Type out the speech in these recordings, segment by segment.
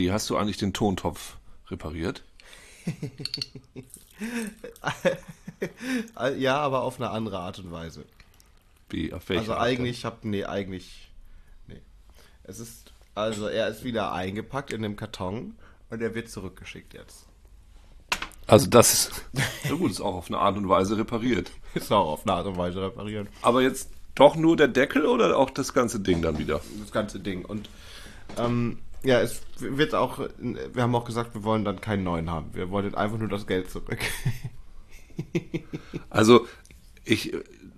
Andi, hast du eigentlich den Tontopf repariert? ja, aber auf eine andere Art und Weise. Wie, auf welche Also Art eigentlich, ich hab, nee, eigentlich, nee. Es ist, also er ist wieder eingepackt in dem Karton und er wird zurückgeschickt jetzt. denn? Also das ist, na gut, ist auch auf eine Art und Weise repariert. Ist auch auf eine Art und Weise reparieren. Aber jetzt doch nur der Deckel oder auch das ganze Ding dann wieder? Das ganze Ding. Und, ähm, ja, es wird auch, wir haben auch gesagt, wir wollen dann keinen neuen haben. Wir wollen einfach nur das Geld zurück. Also ich,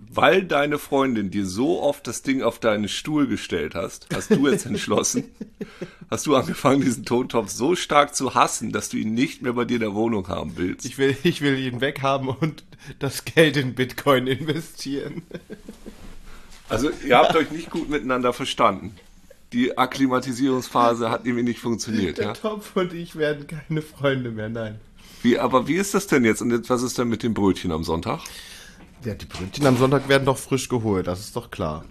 weil deine Freundin dir so oft das Ding auf deinen Stuhl gestellt hast, hast du jetzt entschlossen, hast du angefangen, diesen Tontopf so stark zu hassen, dass du ihn nicht mehr bei dir in der Wohnung haben willst. Ich will, ich will ihn weghaben und das Geld in Bitcoin investieren. Also ihr habt euch nicht gut miteinander verstanden. Die Akklimatisierungsphase hat irgendwie nicht funktioniert, Der ja? Topf und ich werden keine Freunde mehr, nein. Wie, aber wie ist das denn jetzt? Und jetzt, was ist denn mit dem Brötchen am Sonntag? Ja, die Brötchen am Sonntag werden doch frisch geholt, das ist doch klar.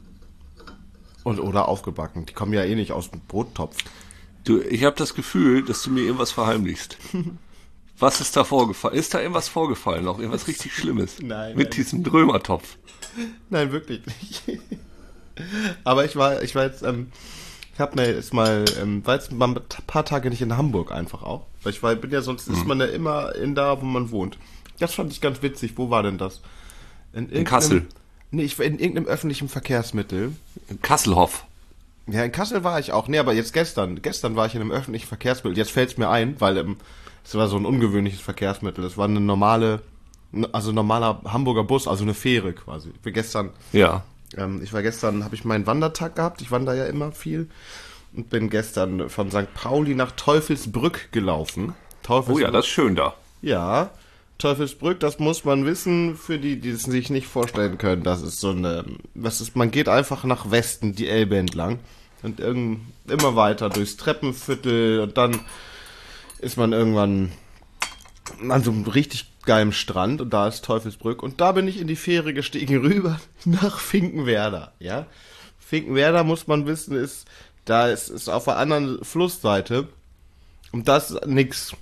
Und oder aufgebacken. Die kommen ja eh nicht aus dem Brottopf. Du, ich habe das Gefühl, dass du mir irgendwas verheimlichst. Was ist da vorgefallen? Ist da irgendwas vorgefallen? Noch irgendwas richtig Schlimmes? Nein, Mit nein. diesem Drömertopf. Nein, wirklich nicht. Aber ich war, ich war jetzt, ähm, ich habe mir jetzt mal, ähm, war jetzt mal ein paar Tage nicht in Hamburg einfach auch. Weil ich war, bin ja sonst ist man ja immer in da, wo man wohnt. Das fand ich ganz witzig. Wo war denn das? In, irgendeinem- Kassel. Nee, ich war in irgendeinem öffentlichen Verkehrsmittel. In Kasselhoff. Ja, in Kassel war ich auch. Nee, aber jetzt gestern. Gestern war ich in einem öffentlichen Verkehrsmittel. Jetzt fällt's mir ein, weil ähm, es war so ein ungewöhnliches Verkehrsmittel. Es war eine normale, also ein normaler Hamburger Bus, also eine Fähre quasi. Ich bin gestern Ja. Ähm, ich war gestern, habe ich meinen Wandertag gehabt. Ich wandere ja immer viel. Und bin gestern von St. Pauli nach Teufelsbrück gelaufen. Oh Teufelsbrück. ja, das ist schön da. Ja, Teufelsbrück, das muss man wissen, für die, die es sich nicht vorstellen können. Das ist so eine, was ist, man geht einfach nach Westen, die Elbe entlang. Und irgend, immer weiter durchs Treppenviertel und dann ist man irgendwann an so einem richtig geilen Strand und da ist Teufelsbrück und da bin ich in die Fähre gestiegen rüber nach Finkenwerder, ja. Finkenwerder muss man wissen ist, da ist, ist auf der anderen Flussseite und das ist nix.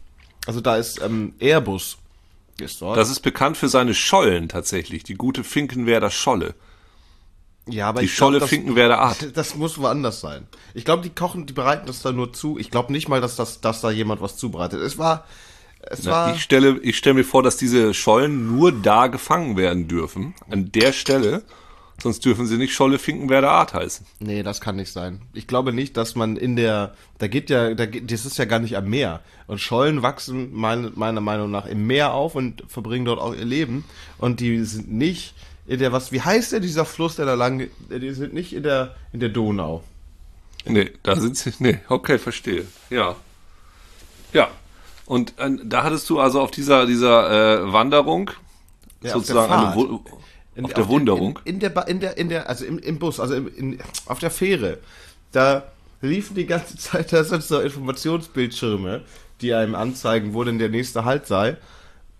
Also da ist ähm, Airbus ist dort. Das ist bekannt für seine Schollen tatsächlich. Die gute Finkenwerder Scholle. ja, aber Die ich glaub, Scholle das- Finkenwerder Art. Das muss woanders sein. Ich glaube, die kochen, die bereiten das da nur zu. Ich glaube nicht mal, dass das, dass da jemand was zubereitet. Es war, war. Ich stelle, ich stelle mir vor, dass diese Schollen nur da gefangen werden dürfen. An der Stelle. Sonst dürfen sie nicht Scholle Finkenwerder Art heißen. Nee, das kann nicht sein. Ich glaube nicht, dass man in der, da geht ja, da geht, das ist ja gar nicht am Meer. Und Schollen wachsen meine, meiner Meinung nach im Meer auf und verbringen dort auch ihr Leben. Und die sind nicht in der, was, wie heißt der, dieser Fluss, der da lang, die sind nicht in der, in der Donau. Nee, da sind sie. Nee, okay, verstehe. Ja. Ja. Und äh, da hattest du also auf dieser, dieser äh, Wanderung Ja, auf der sozusagen eine Fahrt. Wu- In, auf der Wunderung. In, in, der, Ba- in der, in der, also im, im Bus, also im, in, auf der Fähre, da liefen die ganze Zeit, da sind so Informationsbildschirme, die einem anzeigen, wo denn der nächste Halt sei.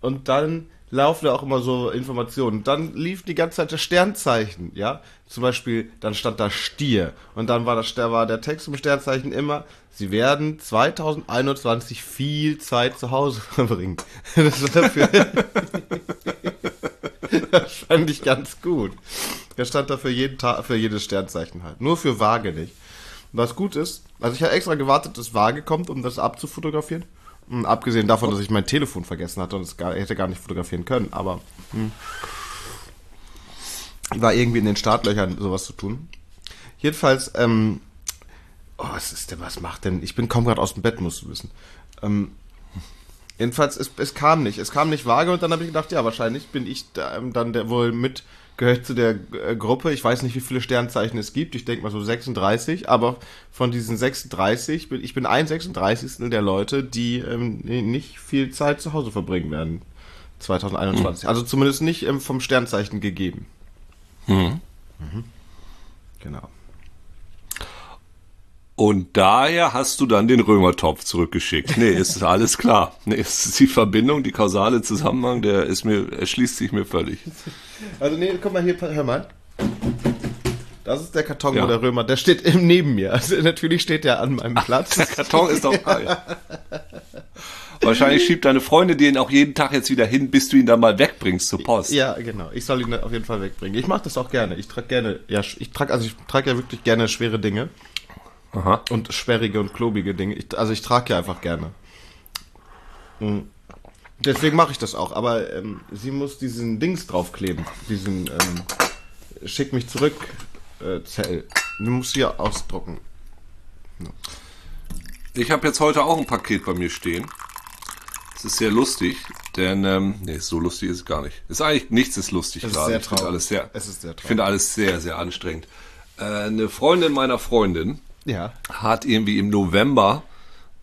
Und dann laufen da auch immer so Informationen. Dann lief die ganze Zeit das Sternzeichen, ja. Zum Beispiel, dann stand da Stier. Und dann war, das, da war der Text im Sternzeichen immer, sie werden 2021 viel Zeit zu Hause verbringen. Das war für, das fand ich ganz gut. Der stand da für jeden Tag, für jedes Sternzeichen halt. Nur für Waage nicht. Was gut ist, also ich habe extra gewartet, dass Waage kommt, um das abzufotografieren. Und abgesehen davon, dass ich mein Telefon vergessen hatte und es gar, hätte gar nicht fotografieren können, aber hm. war irgendwie in den Startlöchern sowas zu tun. Jedenfalls, ähm, oh, was ist denn, was macht denn, ich bin kaum gerade aus dem Bett, musst du wissen. Ähm, Jedenfalls, es, es kam nicht. Es kam nicht vage und dann habe ich gedacht, ja, wahrscheinlich bin ich da, ähm, dann der wohl mit, gehört zu der äh, Gruppe. Ich weiß nicht, wie viele Sternzeichen es gibt. Ich denke mal so 36, aber von diesen 36, bin, ich bin ein 36. der Leute, die ähm, nicht viel Zeit zu Hause verbringen werden. 2021. Also zumindest nicht ähm, vom Sternzeichen gegeben. Mhm. Genau. Und daher hast du dann den Römertopf zurückgeschickt. Nee, ist alles klar. Nee, ist die Verbindung, die kausale Zusammenhang, der ist mir, erschließt sich mir völlig. Also nee, guck mal hier, hör mal. Das ist der Karton, Ja. wo der Römer, der steht im, neben mir. Also natürlich steht der an meinem Platz. Der Karton ist doch geil. Wahrscheinlich schiebt deine Freundin den auch jeden Tag jetzt wieder hin, bis du ihn dann mal wegbringst zur Post. Ja, genau. Ich soll ihn auf jeden Fall wegbringen. Ich mache das auch gerne. Ich trage gerne, ja, ich trage, also ich trage ja wirklich gerne schwere Dinge Aha. und sperrige und klobige Dinge. Ich, also ich trage ja einfach gerne. Mhm. Deswegen mache ich das auch. Aber ähm, sie muss diesen Dings draufkleben. Diesen ähm, schick mich zurück äh, Zell. Du musst hier ausdrucken. Ich habe jetzt heute auch ein Paket bei mir stehen. Das ist sehr lustig, denn ähm, nee, so lustig ist es gar nicht. Ist eigentlich nichts ist lustig Es ist gerade. sehr ich finde traurig. alles sehr, Es ist sehr ich finde alles sehr sehr anstrengend. Äh, eine Freundin meiner Freundin Ja. hat irgendwie im November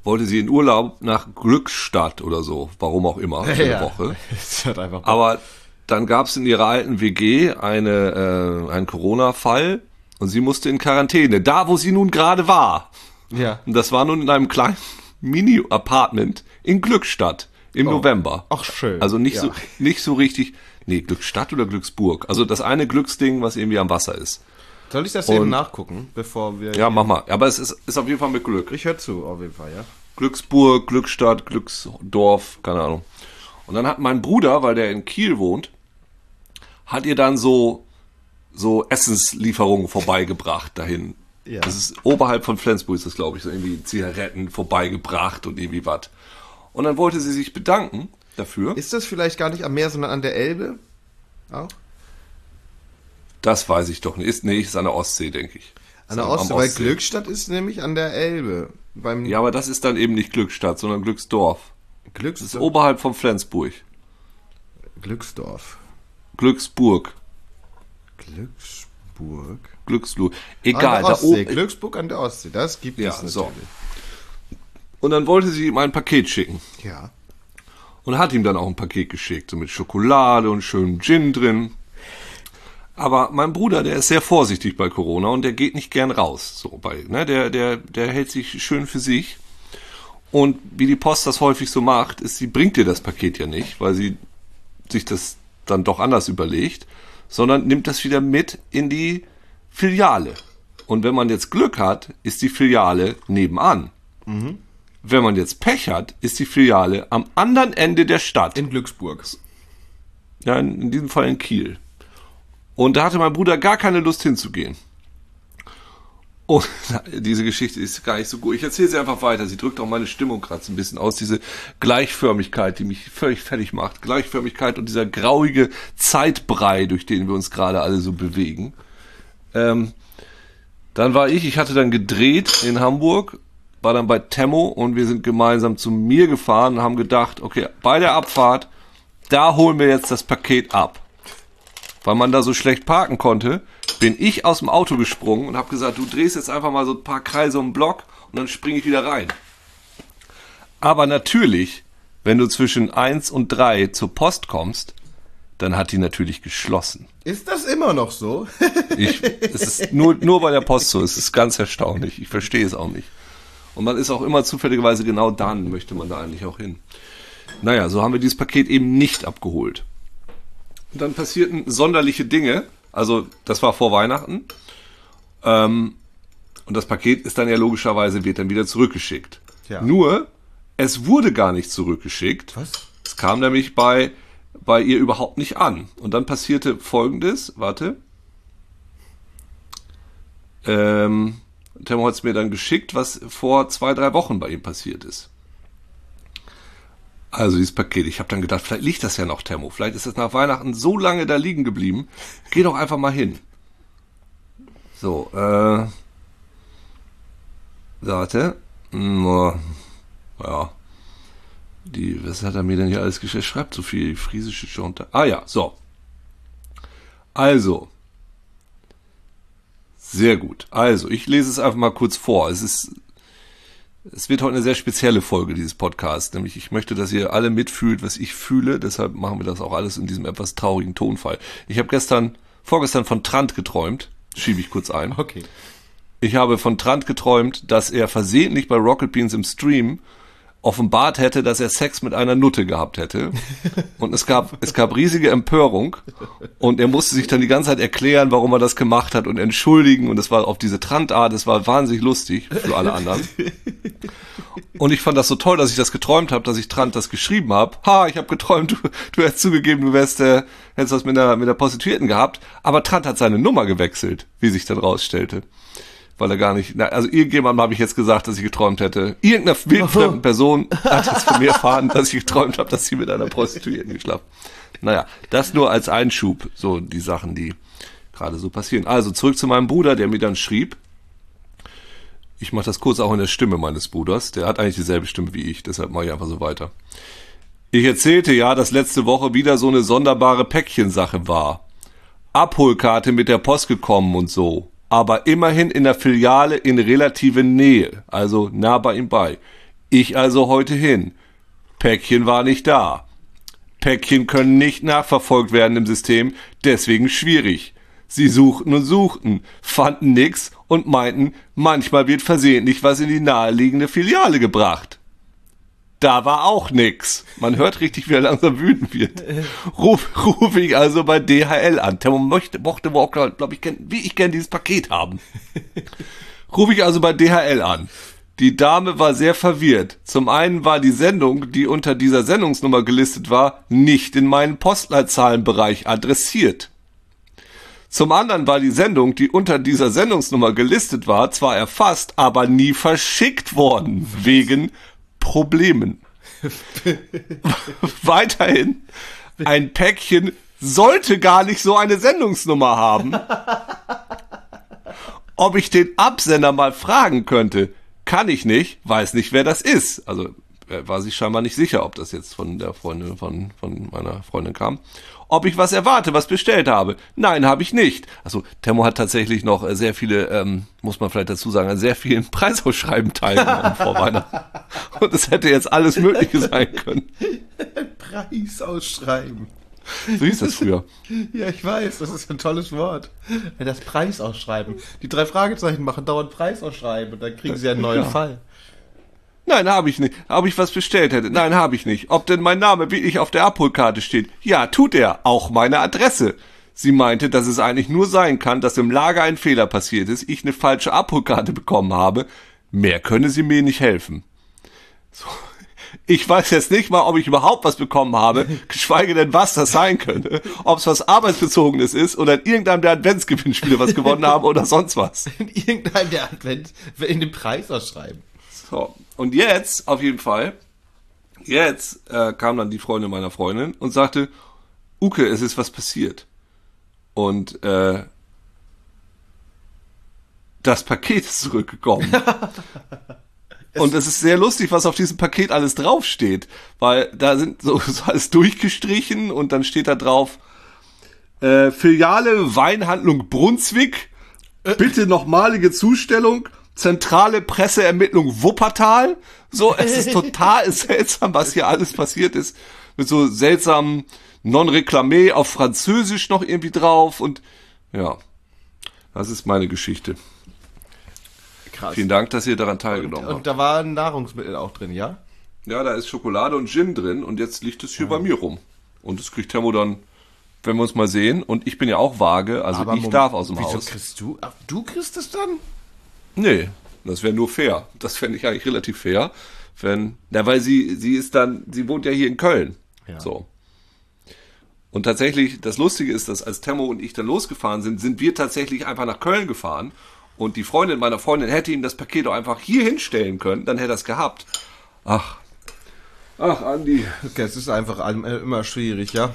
wollte sie in Urlaub nach Glückstadt oder so, warum auch immer, für eine Woche. Es hat einfach Aber dann gab es in ihrer alten WG eine, äh, einen Corona-Fall und sie musste in Quarantäne, da wo sie nun gerade war. ja. Und das war nun in einem kleinen Mini-Apartment in Glückstadt im November. Ach, schön. Also nicht Ja. so nicht so richtig. Nee, Glückstadt oder Glücksburg. Also das eine Glücksding, was irgendwie am Wasser ist. Soll ich das eben Und- nachgucken, bevor wir. Ja, mach mal. Aber es ist, ist auf jeden Fall mit Glück. Ich höre zu, auf jeden Fall, ja. Glücksburg, Glückstadt, Glücksdorf, keine Ahnung. Und dann hat mein Bruder, weil der in Kiel wohnt, hat ihr dann so, so Essenslieferungen vorbeigebracht dahin. Ja. Das ist oberhalb von Flensburg, ist das glaube ich, so irgendwie Zigaretten vorbeigebracht und irgendwie was. Und dann wollte sie sich bedanken dafür. Ist das vielleicht gar nicht am Meer, sondern an der Elbe? Auch? Das weiß ich doch nicht. Ist, nee, ist an der Ostsee, denke ich. An der Ostsee, weil Glückstadt ist nämlich an der Elbe. Beim Ja, aber das ist dann eben nicht Glückstadt, sondern Glücksdorf. Das ist Glücksdorf. oberhalb von Flensburg. Glücksdorf. Glücksburg. Glücksburg. Glückslu. An Egal, der da Ostsee. oben. Glücksburg an der Ostsee. Das gibt Ja, es natürlich. so. Und dann wollte sie ihm ein Paket schicken. Ja. Und hat ihm dann auch ein Paket geschickt, so mit Schokolade und schönem Gin drin. Aber mein Bruder, der ist sehr vorsichtig bei Corona und der geht nicht gern raus. So bei, ne, der, der, der hält sich schön für sich. Und wie die Post das häufig so macht, ist, sie bringt dir das Paket ja nicht, weil sie sich das dann doch anders überlegt, sondern nimmt das wieder mit in die Filiale. Und wenn man jetzt Glück hat, ist die Filiale nebenan. Wenn man jetzt Pech hat, ist die Filiale am anderen Ende der Stadt. In Glücksburg. Ja, in, in diesem Fall in Kiel. Und da hatte mein Bruder gar keine Lust hinzugehen. Und diese Geschichte ist gar nicht so gut. Ich erzähle sie einfach weiter. Sie drückt auch meine Stimmung gerade so ein bisschen aus. Diese Gleichförmigkeit, die mich völlig fertig macht. Gleichförmigkeit und dieser grauige Zeitbrei, durch den wir uns gerade alle so bewegen. Ähm, dann war ich, ich hatte dann gedreht in Hamburg, war dann bei Temmo und wir sind gemeinsam zu mir gefahren und haben gedacht, okay, bei der Abfahrt, da holen wir jetzt das Paket ab. Weil man da so schlecht parken konnte, bin ich aus dem Auto gesprungen und habe gesagt, du drehst jetzt einfach mal so ein paar Kreise um den Block und dann springe ich wieder rein. Aber natürlich, wenn du zwischen 1 und 3 zur Post kommst, dann hat die natürlich geschlossen. Ist das immer noch so? Ich, es ist nur, nur bei der Post so. Es ist ganz erstaunlich. Ich verstehe es auch nicht. Und man ist auch immer zufälligerweise genau dann, möchte man da eigentlich auch hin. Naja, so haben wir dieses Paket eben nicht abgeholt. Und dann passierten sonderliche Dinge. Also, das war vor Weihnachten. Ähm, und das Paket ist dann ja logischerweise, wird dann wieder zurückgeschickt. Ja. Nur, es wurde gar nicht zurückgeschickt. Was? Es kam nämlich bei, bei ihr überhaupt nicht an. Und dann passierte folgendes, warte. Ähm, Temo hat es mir dann geschickt, was vor zwei, drei Wochen bei ihm passiert ist. Also dieses Paket. Ich habe dann gedacht, vielleicht liegt das ja noch, Temo. Vielleicht ist das nach Weihnachten so lange da liegen geblieben. Geh doch einfach mal hin. So, äh. Warte. Hm, oh, Ja. Die, was hat er mir denn hier alles geschrieben? Schreibt so viel friesische Schonte. Ah ja, so. Also. Sehr gut. Also, ich lese es einfach mal kurz vor. Es ist, es wird heute eine sehr spezielle Folge dieses Podcasts. Nämlich, ich möchte, dass ihr alle mitfühlt, was ich fühle. Deshalb machen wir das auch alles in diesem etwas traurigen Tonfall. Ich habe gestern, vorgestern von Trant geträumt. Schiebe ich kurz ein. Okay. Ich habe von Trant geträumt, dass er versehentlich bei Rocket Beans im Stream offenbart hätte, dass er Sex mit einer Nutte gehabt hätte. Und es gab, es gab riesige Empörung. Und er musste sich dann die ganze Zeit erklären, warum er das gemacht hat und entschuldigen. Und es war auf diese Trantart, es war wahnsinnig lustig für alle anderen. Und ich fand das so toll, dass ich das geträumt habe, dass ich Trant das geschrieben habe. Ha, ich habe geträumt, du, du hättest zugegeben, du wärst, äh, hättest was mit der, mit der Prostituierten gehabt. Aber Trant hat seine Nummer gewechselt, wie sich dann rausstellte weil er gar nicht, na, also irgendjemandem habe ich jetzt gesagt, dass ich geträumt hätte. Irgendeiner wildfremden Person hat jetzt von mir erfahren, dass ich geträumt habe, dass sie mit einer Prostituierten geschlafen. Naja, das nur als Einschub, so die Sachen, die gerade so passieren. Also zurück zu meinem Bruder, der mir dann schrieb. Ich mache das kurz auch in der Stimme meines Bruders. Der hat eigentlich dieselbe Stimme wie ich, deshalb mache ich einfach so weiter. Ich erzählte ja, dass letzte Woche wieder so eine sonderbare Päckchensache war. Abholkarte mit der Post gekommen und so aber immerhin in der Filiale in relative Nähe, also nah bei ihm bei. Ich also heute hin. Päckchen war nicht da. Päckchen können nicht nachverfolgt werden im System, deswegen schwierig. Sie suchten und suchten, fanden nix und meinten, manchmal wird versehentlich was in die naheliegende Filiale gebracht. Da war auch nix. Man hört richtig, wie er langsam wütend wird. Ruf, ruf ich also bei DHL an. Temo möchte, mochte auch, glaube ich, wie ich gern dieses Paket haben. Ruf ich also bei DHL an. Die Dame war sehr verwirrt. Zum einen war die Sendung, die unter dieser Sendungsnummer gelistet war, nicht in meinen Postleitzahlenbereich adressiert. Zum anderen war die Sendung, die unter dieser Sendungsnummer gelistet war, zwar erfasst, aber nie verschickt worden, wegen Problemen. Weiterhin, ein Päckchen sollte gar nicht so eine Sendungsnummer haben. Ob ich den Absender mal fragen könnte, kann ich nicht, weiß nicht, wer das ist. Also er war sich scheinbar nicht sicher, ob das jetzt von der Freundin von, von meiner Freundin kam ob ich was erwarte, was bestellt habe. Nein, habe ich nicht. Also Temo hat tatsächlich noch äh, sehr viele, ähm, muss man vielleicht dazu sagen, an sehr vielen Preisausschreiben teilgenommen vor Weihnachten. Und es hätte jetzt alles Mögliche sein können. Preisausschreiben. So hieß das früher. Ja, ich weiß, das ist ein tolles Wort. Das Preisausschreiben. Die drei Fragezeichen machen dauernd Preisausschreiben und dann kriegen sie einen neuen ja. Fall. Nein, habe ich nicht. Ob ich was bestellt hätte? Nein, habe ich nicht. Ob denn mein Name wirklich auf der Abholkarte steht? Ja, tut er. Auch meine Adresse. Sie meinte, dass es eigentlich nur sein kann, dass im Lager ein Fehler passiert ist, ich eine falsche Abholkarte bekommen habe. Mehr könne sie mir nicht helfen. So. Ich weiß jetzt nicht mal, ob ich überhaupt was bekommen habe, geschweige denn, was das sein könnte. Ob es was Arbeitsbezogenes ist oder in irgendeinem der Adventsgewinnspiele was gewonnen haben oder sonst was. In irgendeinem der Advent, in den Preis ausschreiben. So, und jetzt, auf jeden Fall, jetzt äh, kam dann die Freundin meiner Freundin und sagte, Uke, es ist was passiert. Und äh, das Paket ist zurückgekommen. und es ist sehr lustig, was auf diesem Paket alles draufsteht, weil da sind so, alles durchgestrichen und dann steht da drauf äh, Filiale Weinhandlung Brunswick, bitte nochmalige Zustellung zentrale Presseermittlung Wuppertal. So, es ist total seltsam, was hier alles passiert ist. Mit so seltsamen Non-Reclamé auf Französisch noch irgendwie drauf und ja, das ist meine Geschichte. Krass. Vielen Dank, dass ihr daran teilgenommen und, habt. Und da waren Nahrungsmittel auch drin, ja? Ja, da ist Schokolade und Gin drin und jetzt liegt es hier ja. bei mir rum. Und das kriegt Thermo dann, wenn wir uns mal sehen. Und ich bin ja auch vage, also Aber ich Moment, darf aus dem wieso Haus. kriegst du? Ach, du kriegst es dann? Nee, das wäre nur fair. Das fände ich eigentlich relativ fair. Wenn, na, weil sie, sie ist dann, sie wohnt ja hier in Köln. Ja. So. Und tatsächlich, das Lustige ist, dass als Temo und ich dann losgefahren sind, sind wir tatsächlich einfach nach Köln gefahren. Und die Freundin meiner Freundin hätte ihm das Paket auch einfach hier hinstellen können, dann hätte er es gehabt. Ach. Ach, Andi. Okay, es ist einfach immer schwierig, ja?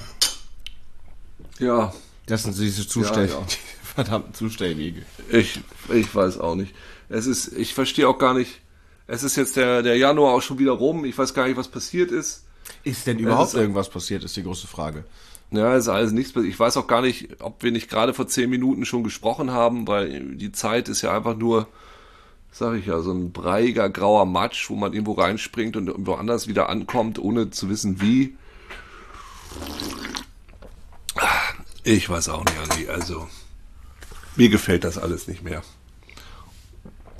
Ja. Das sind diese Zustände. Ja, ja. Verdammten Zustellwege. Ich, ich weiß auch nicht. Es ist, ich verstehe auch gar nicht. Es ist jetzt der, der Januar auch schon wieder rum. Ich weiß gar nicht, was passiert ist. Ist denn überhaupt ist, irgendwas passiert, ist die große Frage. Ja, es ist alles nichts passiert. Ich weiß auch gar nicht, ob wir nicht gerade vor zehn Minuten schon gesprochen haben, weil die Zeit ist ja einfach nur, sag ich ja, so ein breiiger grauer Matsch, wo man irgendwo reinspringt und irgendwo anders wieder ankommt, ohne zu wissen wie. Ich weiß auch nicht, Andi. Also, mir gefällt das alles nicht mehr.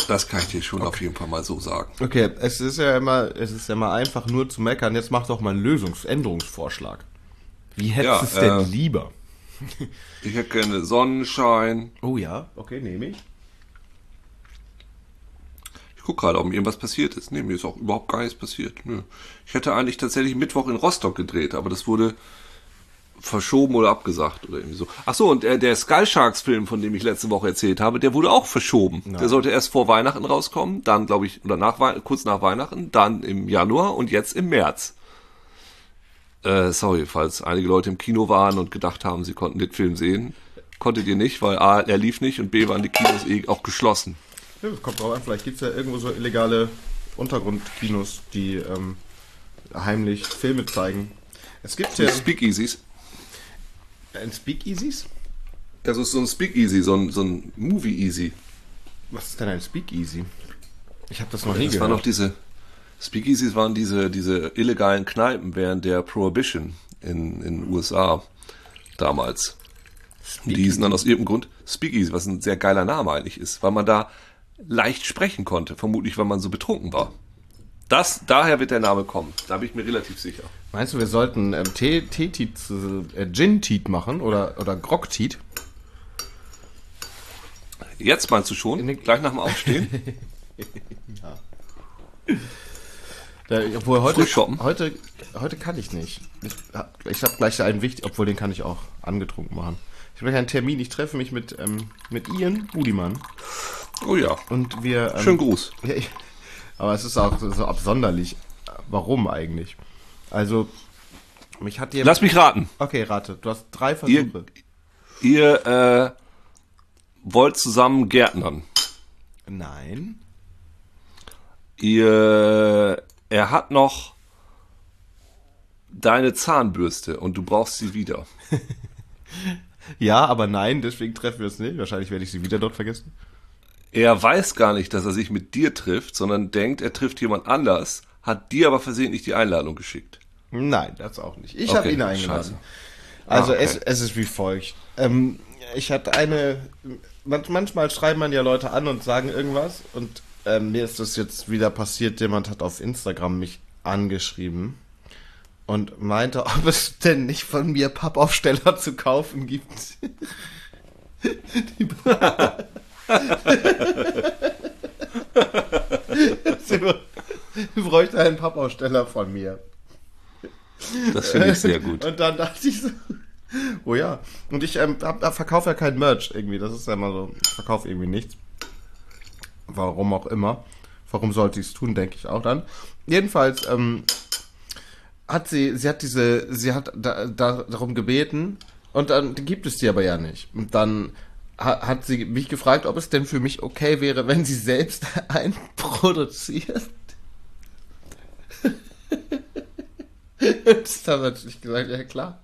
Das kann ich dir schon auf jeden Fall mal so sagen. Okay, es ist ja immer, es ist ja immer einfach nur zu meckern. Jetzt mach doch mal einen Lösungsänderungsvorschlag. Wie hättest Ja, du es denn äh, lieber? Ich hätte gerne Sonnenschein. Oh ja, okay, nehme ich. Ich gucke gerade, ob mir irgendwas passiert ist. Nee, mir ist auch überhaupt gar nichts passiert. Nö. Ich hätte eigentlich tatsächlich Mittwoch in Rostock gedreht, aber das wurde verschoben oder abgesagt oder irgendwie so. Ach so, und der, der Sky Sharks Film, von dem ich letzte Woche erzählt habe, der wurde auch verschoben. Der sollte erst vor Weihnachten rauskommen, dann glaube ich, oder nach, kurz nach Weihnachten, dann im Januar und jetzt im März. Äh, sorry, falls einige Leute im Kino waren und gedacht haben, sie konnten den Film sehen. Konntet ihr nicht, weil A, er lief nicht und B, waren die Kinos eh auch geschlossen. Ja, das kommt drauf an. Vielleicht gibt es ja irgendwo so illegale Untergrundkinos, die ähm, heimlich Filme zeigen. Es gibt ja Speakeasies. Ein Speakeasies. Das ist so ein Speakeasy, so ein, so ein Movie-Easy. Was ist denn ein Speakeasy? Ich habe das noch nie Das waren gehört. noch diese, Speakeasies waren diese, diese illegalen Kneipen während der Prohibition in, den USA damals. Und Die hießen dann aus irgendeinem Grund Speakeasy, was ein sehr geiler Name eigentlich ist, weil man da leicht sprechen konnte, vermutlich weil man so betrunken war. Das, daher wird der Name kommen, da bin ich mir relativ sicher. Meinst du, wir sollten ähm, Tee, Teetit, äh, Gin-Teet machen oder, oder Grog-Teet? Jetzt meinst du schon? Gleich nach dem Aufstehen? Da, obwohl heute, heute, heute kann ich nicht. Ich ich hab gleich einen wichtig, obwohl den kann ich auch angetrunken machen. Ich habe gleich einen Termin. Ich treffe mich mit, ähm, mit Ian Budimann Oh ja. und wir. Ähm, Schönen Gruß. Ja, ich, aber es ist auch so, so absonderlich. Warum eigentlich? Also, mich hat jemand. Lass mich raten. Okay, rate. Du hast drei Ihr, Versuche. ihr äh, wollt zusammen Gärtnern. Nein. Ihr, er hat noch deine Zahnbürste und du brauchst sie wieder. Ja, aber nein, deswegen treffen wir uns nicht. Wahrscheinlich werde ich sie wieder dort vergessen. Er weiß gar nicht, dass er sich mit dir trifft, sondern denkt, er trifft jemand anders, hat dir aber versehentlich die Einladung geschickt. Nein, das auch nicht. Ich Okay, habe ihn eingeladen. scheiße. Also Ah, okay. es, es ist wie folgt. Ähm, ich hatte eine. man- Manchmal schreiben man ja Leute an und sagen irgendwas und ähm, mir ist das jetzt wieder passiert. Jemand hat auf Instagram mich angeschrieben und meinte, ob es denn nicht von mir Pappaufsteller zu kaufen gibt. Sie bräuchte einen Pappaufsteller von mir. Das finde ich sehr gut. Und dann dachte ich so, oh ja. Und ich ähm, verkaufe ja kein Merch irgendwie. Das ist ja immer so, ich verkaufe irgendwie nichts. Warum auch immer. Warum sollte ich es tun, denke ich auch dann. Jedenfalls ähm, hat sie, sie hat diese, sie hat da, da, darum gebeten und dann gibt es die aber ja nicht. Und dann hat sie mich gefragt, ob es denn für mich okay wäre, wenn sie selbst einen produziert. Und dann hat ich gesagt, ja klar.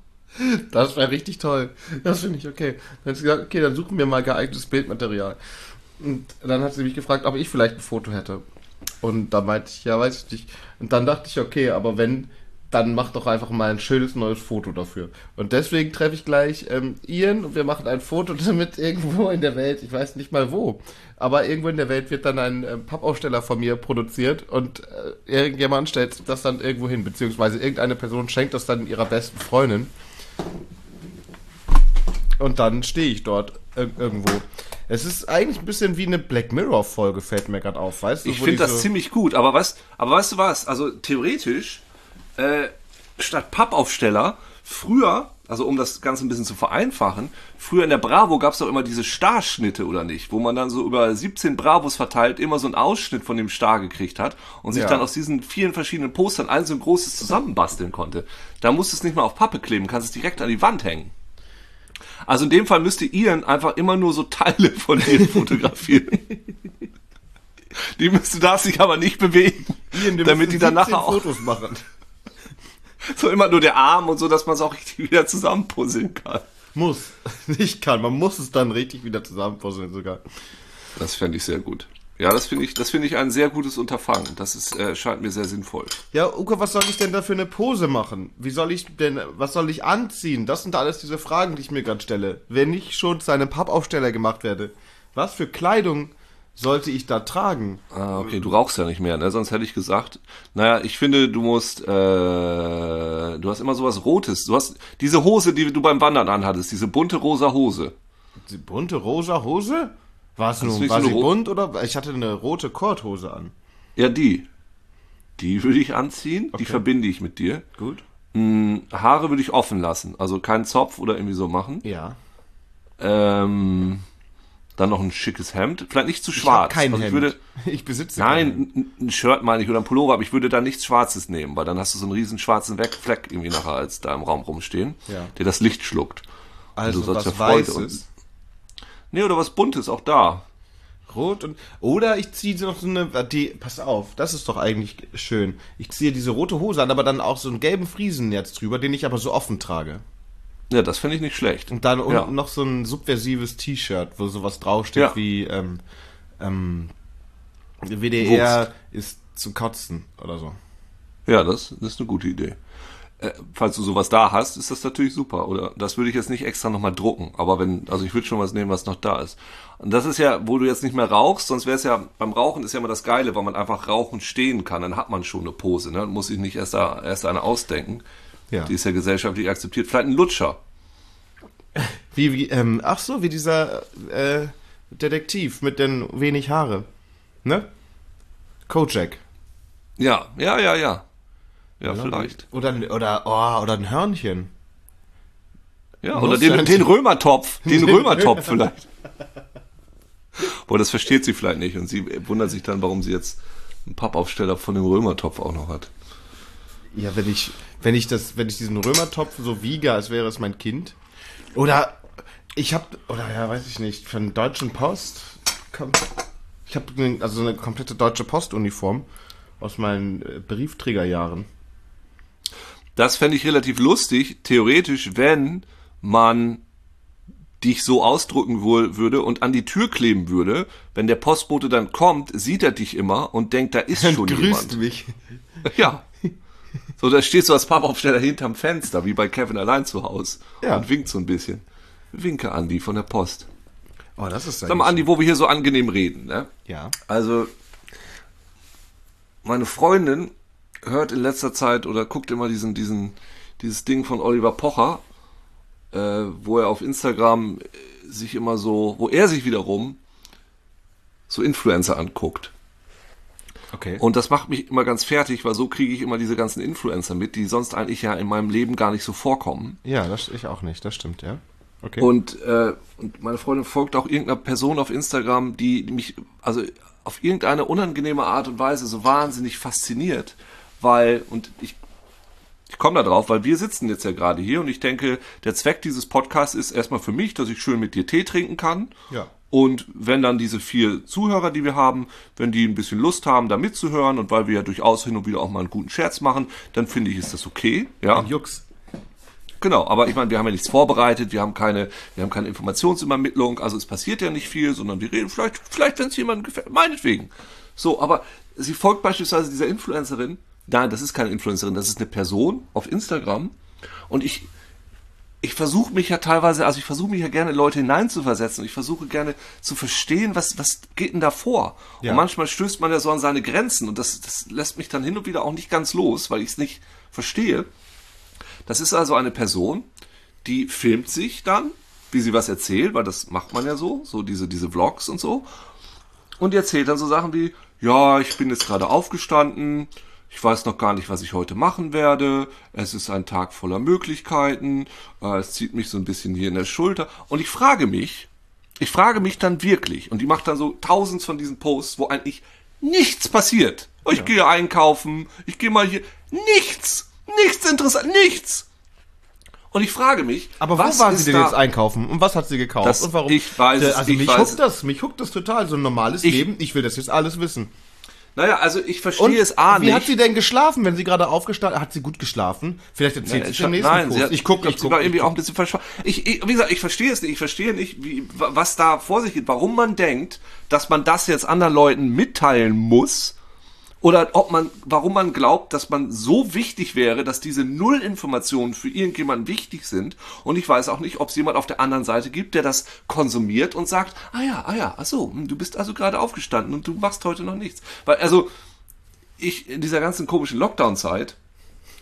Das wäre richtig toll. Das finde ich okay. Dann hat sie gesagt, okay, dann suchen wir mal geeignetes Bildmaterial. Und dann hat sie mich gefragt, ob ich vielleicht ein Foto hätte. Und da meinte ich, ja, weiß ich nicht. Und dann dachte ich, okay, aber wenn, dann mach doch einfach mal ein schönes neues Foto dafür. Und deswegen treffe ich gleich ähm, Ian und wir machen ein Foto damit irgendwo in der Welt. Ich weiß nicht mal wo. Aber irgendwo in der Welt wird dann ein ähm, Pappaufsteller von mir produziert und äh, irgendjemand stellt das dann irgendwo hin. Beziehungsweise irgendeine Person schenkt das dann ihrer besten Freundin. Und dann stehe ich dort ir irgendwo. Es ist eigentlich ein bisschen wie eine Black Mirror Folge, fällt mir gerade auf, weißt du? Ich finde das so- ziemlich gut, aber was, aber weißt du was? Also theoretisch, äh, statt Pappaufsteller, früher, also um das Ganze ein bisschen zu vereinfachen, früher in der Bravo gab es doch immer diese Starschnitte, oder nicht? Wo man dann so über 17 Bravos verteilt immer so einen Ausschnitt von dem Star gekriegt hat und sich Ja. dann aus diesen vielen verschiedenen Postern ein so ein großes zusammenbasteln konnte. Da musst du es nicht mal auf Pappe kleben, kannst es direkt an die Wand hängen. Also in dem Fall müsste Ian einfach immer nur so Teile von dir fotografieren. Die müsste darf sich aber nicht bewegen, Ian, damit die dann 17 nachher auch Fotos machen. so immer nur der Arm und so, dass man es auch richtig wieder zusammenpuzzeln kann. Muss. Nicht kann. Man muss es dann richtig wieder zusammenpuzzeln sogar. Das fände ich sehr gut. Ja, das finde ich, das finde ich ein sehr gutes Unterfangen. Das ist, äh, scheint mir sehr sinnvoll. Ja, Uke, was soll ich denn da für eine Pose machen? Wie soll ich denn, was soll ich anziehen? Das sind alles diese Fragen, die ich mir gerade stelle. Wenn ich schon zu einem Pappaufsteller gemacht werde, was für Kleidung sollte ich da tragen? Ah, okay, du rauchst ja nicht mehr, ne? Sonst hätte ich gesagt, naja, ich finde, du musst, äh, du hast immer sowas Rotes. Du hast diese Hose, die du beim Wandern anhattest, diese bunte rosa Hose. Die bunte rosa Hose? War es nun, war so sie bunt oder? Ich hatte eine rote Korthose an. Ja, die. Die würde ich anziehen, die Okay. verbinde ich mit dir. Gut. Hm, Haare würde ich offen lassen, also keinen Zopf oder irgendwie so machen. Ja. Ähm, dann noch ein schickes Hemd, vielleicht nicht zu Ich schwarz. hab kein also Hemd. ich würde, ich besitze Hemd. nein, ein- ein Shirt meine ich oder ein Pullover, aber ich würde da nichts Schwarzes nehmen, weil dann hast du so einen riesen schwarzen Fleck irgendwie nachher als da im Raum rumstehen, Ja. der das Licht schluckt. Also was ja Weißes. Nee, oder was Buntes, auch da. Rot und. Oder ich ziehe noch so eine. Die, pass auf, das ist doch eigentlich schön. Ich ziehe diese rote Hose an, aber dann auch so einen gelben Friesennetz drüber, den ich aber so offen trage. Ja, das finde ich nicht schlecht. Und dann unten ja. noch so ein subversives T-Shirt, wo sowas draufsteht Ja. wie ähm, ähm, WDR ist zum Kotzen oder so. Ja, das, das ist eine gute Idee. Äh, falls du sowas da hast, ist das natürlich super. Oder das würde ich jetzt nicht extra nochmal drucken. Aber wenn, also ich würde schon was nehmen, was noch da ist. Und das ist ja, wo du jetzt nicht mehr rauchst, sonst wäre es ja, beim Rauchen ist ja immer das Geile, weil man einfach rauchen stehen kann. Dann hat man schon eine Pose, ne? Muss ich nicht erst, da, erst eine ausdenken. Ja. Die ist ja gesellschaftlich akzeptiert. Vielleicht ein Lutscher. Wie, wie, ähm, ach so, wie dieser äh, Detektiv mit den wenig Haare. Ne? Kojak. Ja, ja, ja, ja. Ja, vielleicht. Oder, oder, oh, oder ein Hörnchen. Ja, Muss oder den, den Römertopf. Den Römertopf vielleicht. Boah, das versteht sie vielleicht nicht und sie wundert sich dann, warum sie jetzt einen Pappaufsteller von dem Römertopf auch noch hat. Ja, wenn ich, wenn ich das, wenn ich diesen Römertopf so wiege, als wäre es mein Kind. Oder ich habe, oder ja, weiß ich nicht, von Deutschen Post. Ich habe also eine komplette deutsche Postuniform aus meinen äh, Briefträgerjahren. Das fände ich relativ lustig, theoretisch, wenn man dich so ausdrücken würde und an die Tür kleben würde. Wenn der Postbote dann kommt, sieht er dich immer und denkt, da ist schon jemand. mich. Ja. So, da stehst du als Pappaufsteller hinterm Fenster, wie bei Kevin allein zu Hause. Ja. Und winkt so ein bisschen. Winke, Andi, von der Post. Oh, das ist Sag mal, Andi, wo wir hier so angenehm reden, ne? Ja. Also, meine Freundin hört in letzter Zeit oder guckt immer diesen, diesen, dieses Ding von Oliver Pocher, äh, wo er auf Instagram sich immer so, wo er sich wiederum so Influencer anguckt. Okay. Und das macht mich immer ganz fertig, weil so kriege ich immer diese ganzen Influencer mit, die sonst eigentlich ja in meinem Leben gar nicht so vorkommen. ja, das ich auch nicht, das stimmt, ja. Okay. Und, äh, und meine Freundin folgt auch irgendeiner Person auf Instagram, die mich, also auf irgendeine unangenehme Art und Weise so wahnsinnig fasziniert, weil, und ich, ich komme da drauf, weil wir sitzen jetzt ja gerade hier und ich denke, der Zweck dieses Podcasts ist erstmal für mich, dass ich schön mit dir Tee trinken kann. Ja. Und wenn dann diese vier Zuhörer, die wir haben, wenn die ein bisschen Lust haben, da mitzuhören und weil wir ja durchaus hin und wieder auch mal einen guten Scherz machen, dann finde ich, ist das okay. Ja. Jux. Genau, aber ich meine, wir haben ja nichts vorbereitet, wir haben keine, wir haben keine Informationsübermittlung, also es passiert ja nicht viel, sondern wir reden vielleicht, vielleicht, wenn es jemandem gefällt, meinetwegen. So, aber sie folgt beispielsweise dieser Influencerin, nein, das ist keine Influencerin, das ist eine Person auf Instagram und ich, ich versuche mich ja teilweise, also ich versuche mich ja gerne in Leute hineinzuversetzen. Ich versuche gerne zu verstehen, was, was geht denn da vor? Ja. Und manchmal stößt man ja so an seine Grenzen und das, das lässt mich dann hin und wieder auch nicht ganz los, weil ich es nicht verstehe. Das ist also eine Person, die filmt sich dann, wie sie was erzählt, weil das macht man ja so, so diese, diese Vlogs und so. Und die erzählt dann so Sachen wie, ja, ich bin jetzt gerade aufgestanden, ich weiß noch gar nicht, was ich heute machen werde, es ist ein Tag voller Möglichkeiten, äh, es zieht mich so ein bisschen hier in der Schulter. Und ich frage mich, ich frage mich dann wirklich, und die macht dann so tausend von diesen Posts, wo eigentlich nichts passiert. Ich gehe einkaufen, ich gehe mal hier, nichts, nichts interessant, nichts. Und ich frage mich, Aber wo was war ist sie denn jetzt einkaufen? Und was hat sie gekauft? Das- und warum? ich weiß es, Also ich mich weiß huckt das, mich huckt das total, so ein normales Ich- Leben. Ich will das jetzt alles wissen. Naja, also ich verstehe Und es A wie nicht. hat sie denn geschlafen, wenn sie gerade aufgestanden Hat sie gut geschlafen? Vielleicht erzählt sie es im nächsten Nein, sie hat, ich guck, glaub, ich sie ich irgendwie guck. auch ein bisschen verschwommen. Ich, ich, wie gesagt, ich verstehe es nicht. Ich verstehe nicht, wie, wa- was da vor sich geht. Warum man denkt, dass man das jetzt anderen Leuten mitteilen muss Oder ob man, warum man glaubt, dass man so wichtig wäre, dass diese Nullinformationen für irgendjemanden wichtig sind. Und ich weiß auch nicht, ob es jemand auf der anderen Seite gibt, der das konsumiert und sagt, ah ja, ah ja, ach so, hm, du bist also gerade aufgestanden und du machst heute noch nichts. Weil, also, ich, in dieser ganzen komischen Lockdown-Zeit,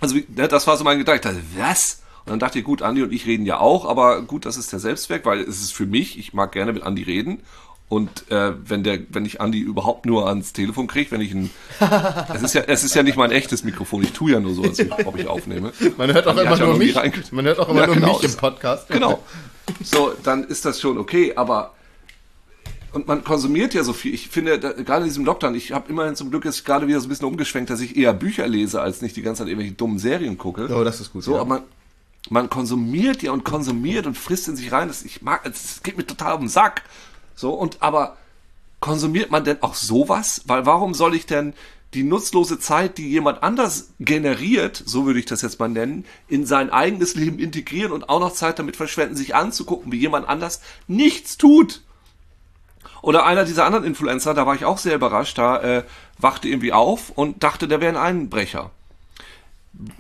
also, ne, das war so mein Gedanke, ich dachte, was? Und dann dachte ich, gut, Andi und ich reden ja auch, aber gut, das ist der Selbstwerk, weil es ist für mich, ich mag gerne mit Andi reden. Und äh, wenn der, wenn ich Andi überhaupt nur ans Telefon kriege, wenn ich ein, es ist ja, es ist ja nicht mein echtes Mikrofon. Ich tue ja nur so, als ob ich aufnehme. Man hört auch Andi immer nur mich. rein- Man hört auch immer Ja, nur genau. mich im Podcast. Genau. So, dann ist das schon okay, aber und man konsumiert ja so viel. Ich finde, da, gerade in diesem Lockdown, ich habe immerhin zum Glück jetzt gerade wieder so ein bisschen umgeschwenkt, dass ich eher Bücher lese, als nicht die ganze Zeit irgendwelche dummen Serien gucke. Oh, das ist gut, So, ja. aber man, man konsumiert ja und konsumiert und frisst in sich rein. Das, ich mag, es geht mir total auf den Sack. So, und aber konsumiert man denn auch sowas? Weil warum soll ich denn die nutzlose Zeit, die jemand anders generiert, so würde ich das jetzt mal nennen, in sein eigenes Leben integrieren und auch noch Zeit damit verschwenden, sich anzugucken, wie jemand anders nichts tut? Oder einer dieser anderen Influencer, da war ich auch sehr überrascht, da äh, wachte irgendwie auf und dachte, der wäre ein Einbrecher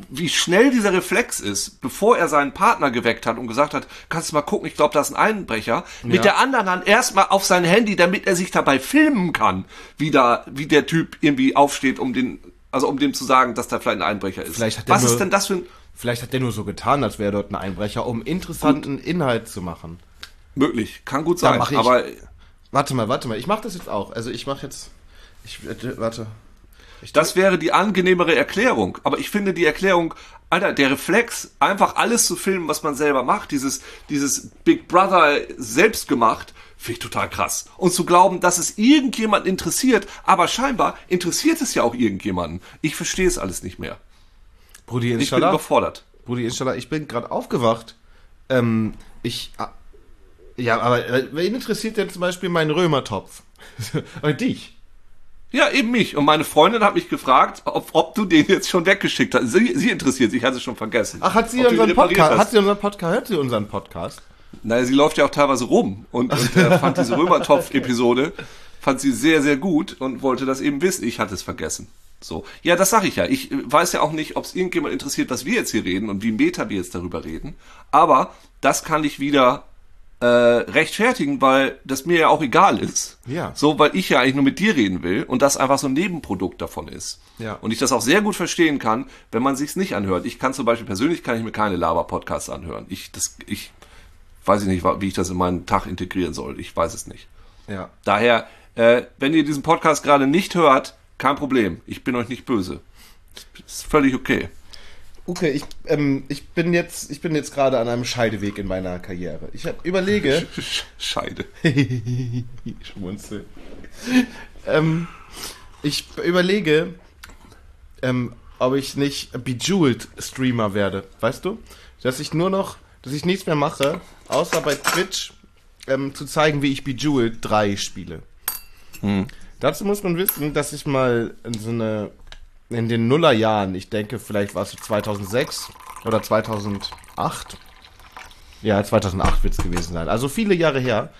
wie schnell dieser Reflex ist, bevor er seinen Partner geweckt hat und gesagt hat, kannst du mal gucken, ich glaube, da ist ein Einbrecher, mit der anderen Hand erstmal auf sein Handy, damit er sich dabei filmen kann, wie da, wie der Typ irgendwie aufsteht, um den, also um dem zu sagen, dass da vielleicht ein Einbrecher ist. Vielleicht hat der Was nur- ist denn das für ein, Vielleicht hat der nur so getan, als wäre dort ein Einbrecher, um interessanten Inhalt zu machen. möglich, kann gut sein, ich- aber Warte mal, warte mal. Ich mache das jetzt auch. Also ich mache jetzt. Ich warte. Das wäre die angenehmere Erklärung. Aber ich finde die Erklärung, Alter, der Reflex, einfach alles zu filmen, was man selber macht, dieses, dieses Big Brother selbst gemacht, finde ich total krass. Und zu glauben, dass es irgendjemand interessiert, aber scheinbar interessiert es ja auch irgendjemanden. Ich verstehe es alles nicht mehr. Brudi, Ich bin überfordert. Brudi, inshallah, ich bin gerade aufgewacht. Ähm, ich. ah, Ja, aber äh, wen interessiert denn zum Beispiel mein Römertopf? Aber dich. Ja, eben mich. Und meine Freundin hat mich gefragt, ob, ob du den jetzt schon weggeschickt hast. Sie, sie interessiert sich, hat es schon vergessen. Ach, hat sie unseren Podcast? hast. Hat sie unseren Podcast? Hört sie unseren Podcast? Naja, sie läuft ja auch teilweise rum und, und äh, fand diese Römertopf-Episode, fand sie sehr, sehr gut und wollte das eben wissen. Ich hatte es vergessen. So. Ja, das sage ich ja. Ich äh, weiß ja auch nicht, ob es irgendjemand interessiert, was wir jetzt hier reden und wie meta wir jetzt darüber reden. Aber das kann ich wieder äh, rechtfertigen, weil das mir ja auch egal ist. Ja. So, weil ich ja eigentlich nur mit dir reden will und das einfach so ein Nebenprodukt davon ist. Ja. Und ich das auch sehr gut verstehen kann, wenn man sich's nicht anhört. Ich kann zum Beispiel persönlich kann ich mir keine Laber-Podcasts anhören. Ich, das, ich weiß ich nicht, wie ich das in meinen Tag integrieren soll. Ich weiß es nicht. Ja. Daher, äh, wenn ihr diesen Podcast gerade nicht hört, kein Problem. Ich bin euch nicht böse. Ist völlig okay. Okay, ich, ähm, ich bin jetzt, ich bin jetzt gerade an einem Scheideweg in meiner Karriere. Ich hab, überlege. Scheide. Schmunzel. ähm, ich überlege, ähm, ob ich nicht Bejeweled Streamer werde. Weißt du? Dass ich nur noch, dass ich nichts mehr mache, außer bei Twitch ähm, zu zeigen, wie ich Bejeweled 3 spiele. Dazu muss man wissen, dass ich mal in so eine, in den Nullerjahren, ich denke, vielleicht war es so 2006 oder 2008, ja, 2008 wird es gewesen sein, also viele Jahre her,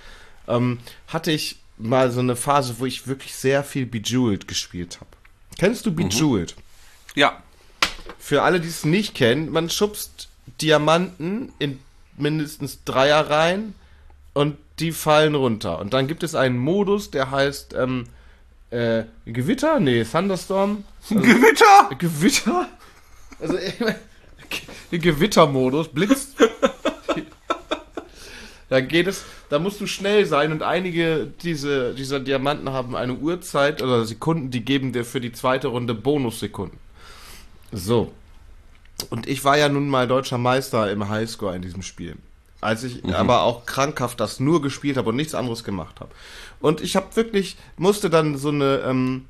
ähm, hatte ich mal so eine Phase, wo ich wirklich sehr viel Bejeweled gespielt habe. Kennst du Bejeweled? Ja. Für alle, die es nicht kennen, man schubst Diamanten in mindestens Dreier rein und die fallen runter. Und dann gibt es einen Modus, der heißt ähm, äh, Gewitter? Nee, Thunderstorm. Gewitter! Gewitter? Also Ge- Gewittermodus, Blitz. Da geht es, da musst du schnell sein und einige diese, dieser Diamanten haben eine Uhrzeit oder Sekunden, die geben dir für die zweite Runde Bonussekunden. So. Und ich war ja nun mal deutscher Meister im Highscore in diesem Spiel. Als ich aber auch krankhaft das nur gespielt habe und nichts anderes gemacht habe. Und ich habe wirklich, musste dann so eine, ähm,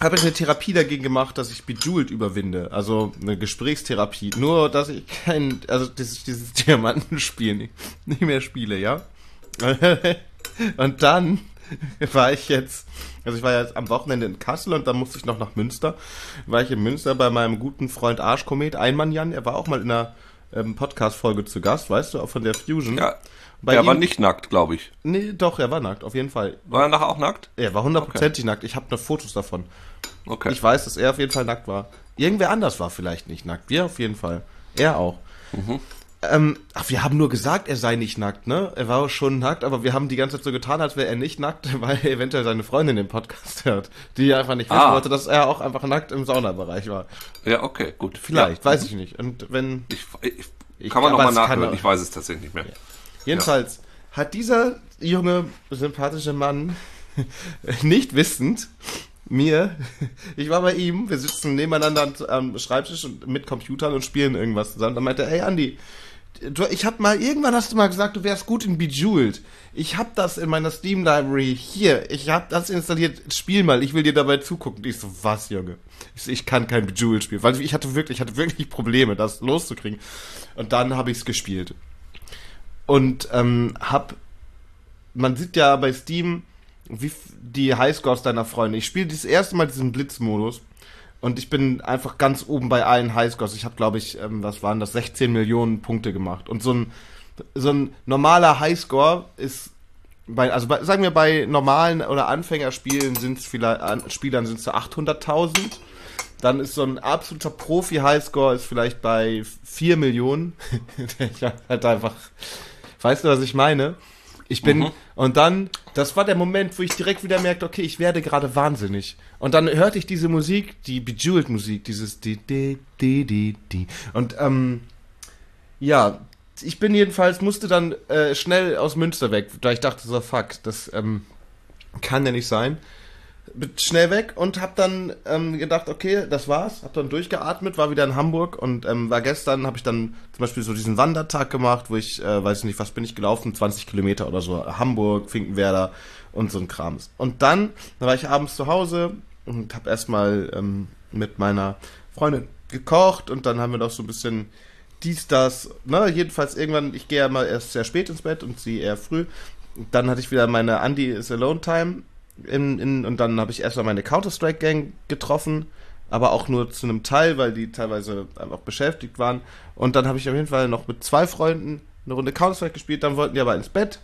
habe ich eine Therapie dagegen gemacht, dass ich Bejeweled überwinde. Also eine Gesprächstherapie. Nur, dass ich kein, also dieses, dieses Diamantenspiel nicht, nicht mehr spiele, ja? und dann war ich jetzt, also ich war jetzt am Wochenende in Kassel und dann musste ich noch nach Münster. War ich in Münster bei meinem guten Freund Arschkomet, Einmann Jan, er war auch mal in einer ähm, Podcast-Folge zu Gast, weißt du, auch von der Fusion. Ja. Bei er war ihm- nicht nackt, glaube ich. Nee, doch, er war nackt, auf jeden Fall. War er nachher auch nackt? Er war hundertprozentig nackt. Ich habe noch Fotos davon. Okay. Ich weiß, dass er auf jeden Fall nackt war. Irgendwer anders war vielleicht nicht nackt. Wir auf jeden Fall. Er auch. Ähm, ach, wir haben nur gesagt, er sei nicht nackt, ne? Er war schon nackt, aber wir haben die ganze Zeit so getan, als wäre er nicht nackt, weil er eventuell seine Freundin den Podcast hört, die einfach nicht wissen Ah. wollte, dass er auch einfach nackt im Saunabereich war. ja, okay, gut. Vielleicht, Ja. weiß ich nicht. Und wenn, Ich, ich, Ich- kann man nochmal nachhören. Ich weiß es tatsächlich nicht mehr. jedenfalls hat dieser junge, sympathische Mann nicht wissend mir, ich war bei ihm, wir sitzen nebeneinander am Schreibtisch mit Computern und spielen irgendwas zusammen. Dann meinte er, ey Andi, du, ich hab mal, irgendwann hast du mal gesagt, du wärst gut in Bejeweled. Ich hab das in meiner Steam Library hier. Ich hab das installiert. Spiel mal, ich will dir dabei zugucken. Ich so, was, Junge? Ich so, ich kann kein Bejeweled spielen. Weil ich hatte wirklich, ich hatte wirklich Probleme, das loszukriegen. Und dann habe ich es gespielt. Und ähm, hab man sieht ja bei Steam wie die Highscores deiner Freunde. Ich spiele das erste Mal diesen Blitzmodus und ich bin einfach ganz oben bei allen Highscores. Ich habe, glaube ich, ähm, was waren das, 16 Millionen Punkte gemacht. Und so ein, so ein normaler Highscore ist bei, also bei, sagen wir bei normalen oder Anfängerspielen sind es vielleicht, Spielern sind es so 800.000. Dann ist so ein absoluter Profi-Highscore ist vielleicht bei 4 Millionen. ich halt einfach, weißt du, was ich meine? Ich bin, Mhm. und dann, das war der Moment, wo ich direkt wieder merkte, okay, ich werde gerade wahnsinnig. Und dann hörte ich diese Musik, die Bejeweled-Musik, dieses di, di, di, di, di. Und, ähm, ja, ich bin jedenfalls, musste dann äh, schnell aus Münster weg, da ich dachte so, fuck, das ähm, kann ja nicht sein. Schnell weg und hab dann ähm, gedacht, okay, das war's. Hab dann durchgeatmet, war wieder in Hamburg und ähm, war gestern, habe ich dann zum Beispiel so diesen Wandertag gemacht, wo ich, äh, weiß nicht, was bin ich gelaufen, 20 Kilometer oder so, Hamburg, Finkenwerder und so ein Krams. Und dann, dann war ich abends zu Hause und hab erstmal ähm, mit meiner Freundin gekocht und dann haben wir noch so ein bisschen dies, das, ne, jedenfalls irgendwann, ich gehe ja mal erst sehr spät ins Bett und sie eher früh. Dann hatte ich wieder meine Andy is Alone Time in, in, und dann habe ich erstmal meine Counter-Strike-Gang getroffen, aber auch nur zu einem Teil, weil die teilweise einfach beschäftigt waren. Und dann habe ich auf jeden Fall noch mit zwei Freunden eine Runde Counter-Strike gespielt, dann wollten die aber ins Bett.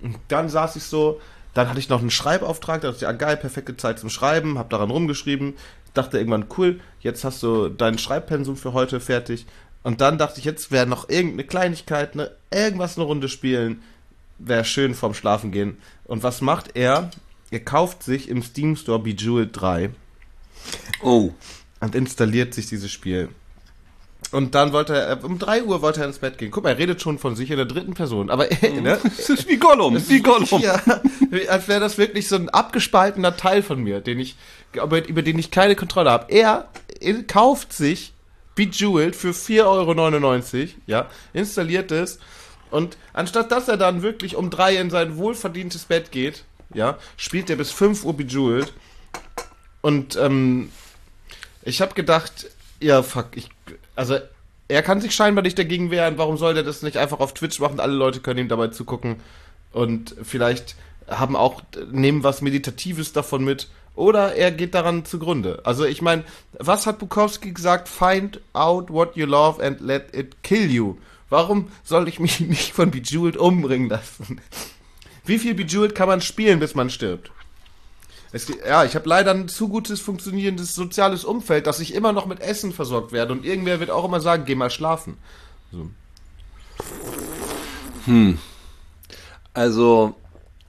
Und dann saß ich so, dann hatte ich noch einen Schreibauftrag, da dachte ich, ja geil, perfekte Zeit zum Schreiben, habe daran rumgeschrieben, dachte irgendwann, cool, jetzt hast du dein Schreibpensum für heute fertig. Und dann dachte ich, jetzt wäre noch irgendeine Kleinigkeit, ne, irgendwas eine Runde spielen, wäre schön vorm Schlafen gehen. Und was macht er? Er kauft sich im Steam Store Bejeweled 3 Oh. und installiert sich dieses Spiel. Und dann wollte er, um 3 Uhr wollte er ins Bett gehen. Guck mal, er redet schon von sich in der dritten Person. Aber, ne? Das ist wie Gollum, wie Gollum. Ja, als wäre das wirklich so ein abgespaltener Teil von mir, den ich, über, über den ich keine Kontrolle habe. Er äh, kauft sich Bejeweled für 4,99 Euro, ja, installiert es und anstatt dass er dann wirklich um drei in sein wohlverdientes Bett geht, ja, spielt er bis 5 Uhr Bejeweled und ähm, ich habe gedacht, ja, fuck, ich, also er kann sich scheinbar nicht dagegen wehren, warum soll der das nicht einfach auf Twitch machen, alle Leute können ihm dabei zugucken und vielleicht haben auch, nehmen was Meditatives davon mit oder er geht daran zugrunde. Also ich meine, was hat Bukowski gesagt? Find out what you love and let it kill you. Warum soll ich mich nicht von Bejeweled umbringen lassen? Wie viel Bejeweled kann man spielen, bis man stirbt? Es, ja, ich habe leider ein zu gutes funktionierendes soziales Umfeld, dass ich immer noch mit Essen versorgt werde und irgendwer wird auch immer sagen, geh mal schlafen. So. Also,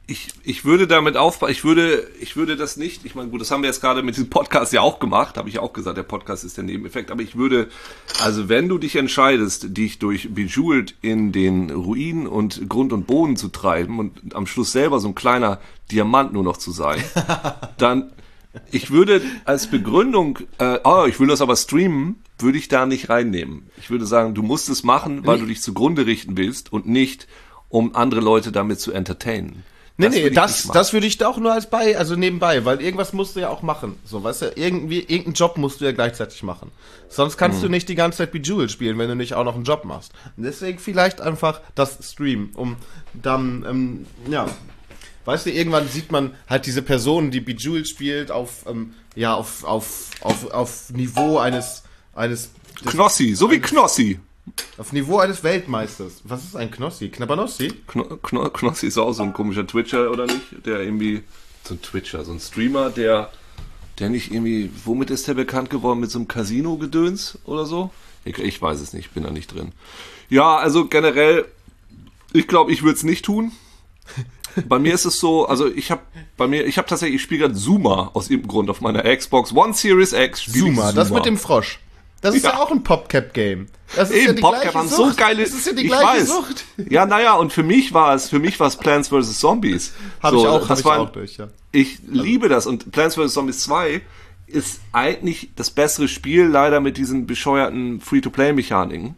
ich, ich würde damit aufpassen, ich würde, ich würde das nicht, ich meine, gut, das haben wir jetzt gerade mit diesem Podcast ja auch gemacht, habe ich auch gesagt, der Podcast ist der Nebeneffekt, aber ich würde, also wenn du dich entscheidest, dich durch Bejeweled in den Ruin und Grund und Boden zu treiben und am Schluss selber so ein kleiner Diamant nur noch zu sein, dann, ich würde als Begründung, äh, oh, ich will das aber streamen, würde ich da nicht reinnehmen. Ich würde sagen, du musst es machen, weil du dich zugrunde richten willst und nicht, um andere Leute damit zu entertainen. Nee, Das nee, das, das würde ich da auch nur als bei, also nebenbei, weil irgendwas musst du ja auch machen. So, weißt du, irgendwie, irgendeinen Job musst du ja gleichzeitig machen. Sonst kannst Mhm. du nicht die ganze Zeit Bejeweled spielen, wenn du nicht auch noch einen Job machst. Und deswegen vielleicht einfach das Stream, um dann, ähm, ja, weißt du, irgendwann sieht man halt diese Person, die Bejeweled spielt, auf, ähm, ja, auf, auf, auf, auf Niveau eines, eines, Knossi, so wie Knossi. Auf Niveau eines Weltmeisters. Was ist ein Knossi? Knabbernossi? Kno Kno Knossi ist auch so ein komischer Twitcher, oder nicht? Der irgendwie, so ein Twitcher, so ein Streamer, der, der nicht irgendwie, womit ist der bekannt geworden? Mit so einem Casino-Gedöns oder so? Ich, ich weiß es nicht, bin da nicht drin. Ja, also generell, ich glaube, ich würde es nicht tun. Bei mir ist es so, also ich habe bei mir, ich habe tatsächlich, ich spiele gerade Zuma aus irgendeinem Grund auf meiner Xbox One Series X. ich Zuma, das mit dem Frosch. Das ist ja, Ja. auch ein PopCap-Game. Das ist Eben, ja die Popcap gleiche haben so Sucht. geile. Das ist ja die ich gleiche weiß. Sucht. Ja, naja, und für mich war es, für mich war es Plants vs. Zombies. Habe So, ich auch, das hab ich war- auch durch, ja. Ich liebe das und Plants vs. Zombies 2 ist eigentlich das bessere Spiel, leider mit diesen bescheuerten Free-to-Play-Mechaniken.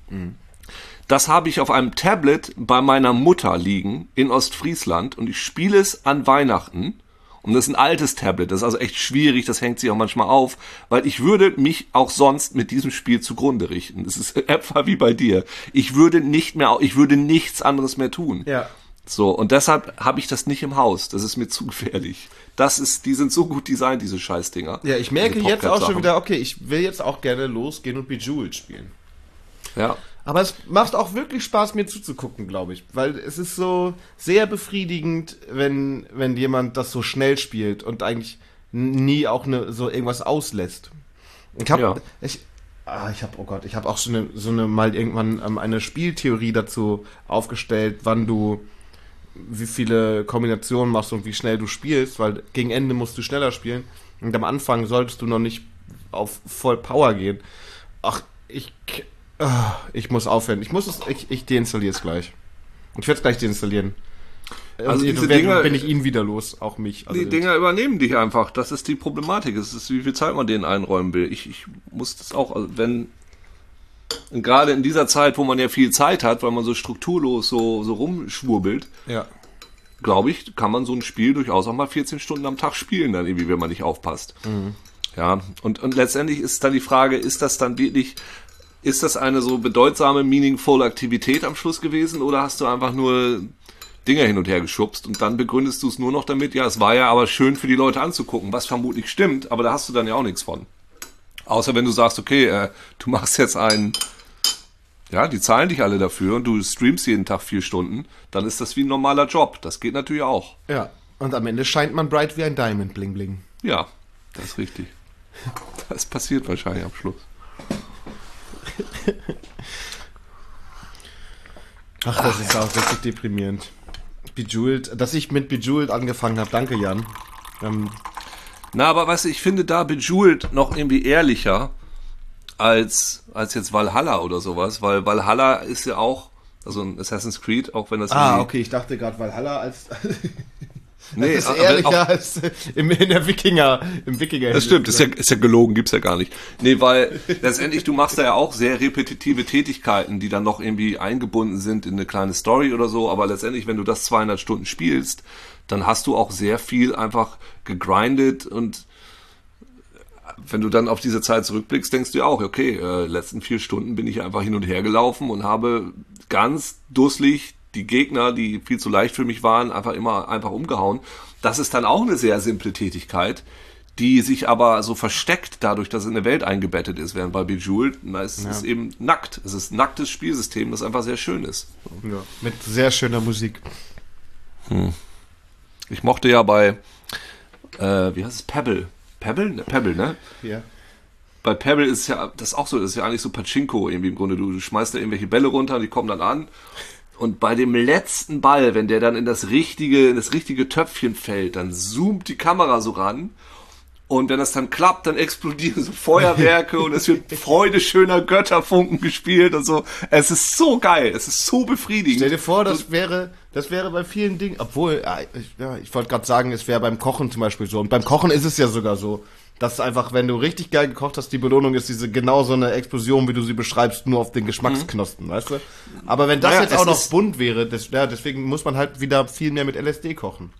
Das habe ich auf einem Tablet bei meiner Mutter liegen in Ostfriesland und ich spiele es an Weihnachten. Und das ist ein altes Tablet, das ist also echt schwierig, das hängt sich auch manchmal auf, weil ich würde mich auch sonst mit diesem Spiel zugrunde richten. Das ist etwa wie bei dir. Ich würde nicht mehr, ich würde nichts anderes mehr tun. Ja. So, und deshalb habe ich das nicht im Haus. Das ist mir zu gefährlich. Das ist, die sind so gut designt, diese Scheißdinger. Ja, ich merke jetzt auch schon wieder, okay, ich will jetzt auch gerne losgehen und Bejeweled spielen. Ja. Aber es macht auch wirklich Spaß, mir zuzugucken, glaube ich. Weil es ist so sehr befriedigend, wenn, wenn jemand das so schnell spielt und eigentlich nie auch ne, so irgendwas auslässt. Ich habe Ja. ich, ah, ich habe oh Gott, ich habe auch so eine, so eine mal irgendwann ähm, eine Spieltheorie dazu aufgestellt, wann du wie viele Kombinationen machst und wie schnell du spielst, weil gegen Ende musst du schneller spielen und am Anfang solltest du noch nicht auf voll Power gehen. Ach, ich ich muss aufhören. Ich muss es ich, ich deinstalliere es gleich. Ich werde es gleich deinstallieren. Also Also diese Dinger- bin ich ihn wieder los, auch mich. Also Die Dinger übernehmen dich einfach. Das ist die Problematik. Es ist, wie viel Zeit man denen einräumen will. Ich, ich muss das auch, also wenn, und gerade in dieser Zeit, wo man ja viel Zeit hat, weil man so strukturlos so, so rumschwurbelt, ja. glaube ich, kann man so ein Spiel durchaus auch mal 14 Stunden am Tag spielen, dann irgendwie, wenn man nicht aufpasst. Ja, und, und letztendlich ist dann die Frage, ist das dann wirklich, ist das eine so bedeutsame, meaningful Aktivität am Schluss gewesen oder hast du einfach nur Dinger hin und her geschubst und dann begründest du es nur noch damit, ja, es war ja aber schön für die Leute anzugucken, was vermutlich stimmt, aber da hast du dann ja auch nichts von. Außer wenn du sagst, okay, äh, du machst jetzt einen, ja, die zahlen dich alle dafür und du streamst jeden Tag vier Stunden, dann ist das wie ein normaler Job. Das geht natürlich auch. Ja. Und am Ende scheint man bright wie ein Diamond, bling bling. Ja, das ist richtig. Das passiert wahrscheinlich am Schluss. Ach, das ist auch richtig deprimierend. Bejeweled, dass ich mit Bejeweled angefangen habe. Danke, Jan. Ähm, Na, aber weißt du, ich finde da Bejeweled noch irgendwie ehrlicher als, als jetzt Valhalla oder sowas, weil Valhalla ist ja auch, also ein Assassin's Creed, auch wenn das ah, okay, ich dachte gerade Valhalla als nee, ist aber ehrlicher auch- als im, in der Wikinger, im Wikinger. Das stimmt, ist ja, ist ja gelogen, gibt's ja gar nicht. Nee, weil letztendlich, du machst da ja auch sehr repetitive Tätigkeiten, die dann noch irgendwie eingebunden sind in eine kleine Story oder so, aber letztendlich, wenn du das 200 Stunden spielst, dann hast du auch sehr viel einfach gegrindet und wenn du dann auf diese Zeit zurückblickst, denkst du ja auch, okay, äh, letzten vier Stunden bin ich einfach hin und her gelaufen und habe ganz dusselig die Gegner, die viel zu leicht für mich waren, einfach immer einfach umgehauen. Das ist dann auch eine sehr simple Tätigkeit, die sich aber so versteckt dadurch, dass es in der Welt eingebettet ist, während bei Bejeweled, na, es ist eben nackt. Es ist ein nacktes Spielsystem, das einfach sehr schön ist. Ja, mit sehr schöner Musik. Ich mochte ja bei, äh, wie heißt es, Pebble. Pebble? Ne, Pebble, ne? Ja. bei Pebble ist es ja, das auch so, das ist ja eigentlich so Pachinko irgendwie im Grunde. Du schmeißt da irgendwelche Bälle runter, die kommen dann an. Und bei dem letzten Ball, wenn der dann in das richtige, in das richtige Töpfchen fällt, dann zoomt die Kamera so ran. Und wenn das dann klappt, dann explodieren so Feuerwerke und es wird Freude schöner Götterfunken gespielt und so. Es ist so geil, es ist so befriedigend. Stell dir vor, das wäre, das wäre bei vielen Dingen, obwohl, ja, ich, ja, ich wollte gerade sagen, es wäre beim Kochen zum Beispiel so. Und beim Kochen ist es ja sogar so, dass einfach, wenn du richtig geil gekocht hast, die Belohnung ist diese genau so eine Explosion, wie du sie beschreibst, nur auf den Geschmacksknospen, weißt du? Aber wenn das Naja, jetzt auch noch ist- bunt wäre, das, ja, deswegen muss man halt wieder viel mehr mit LSD kochen.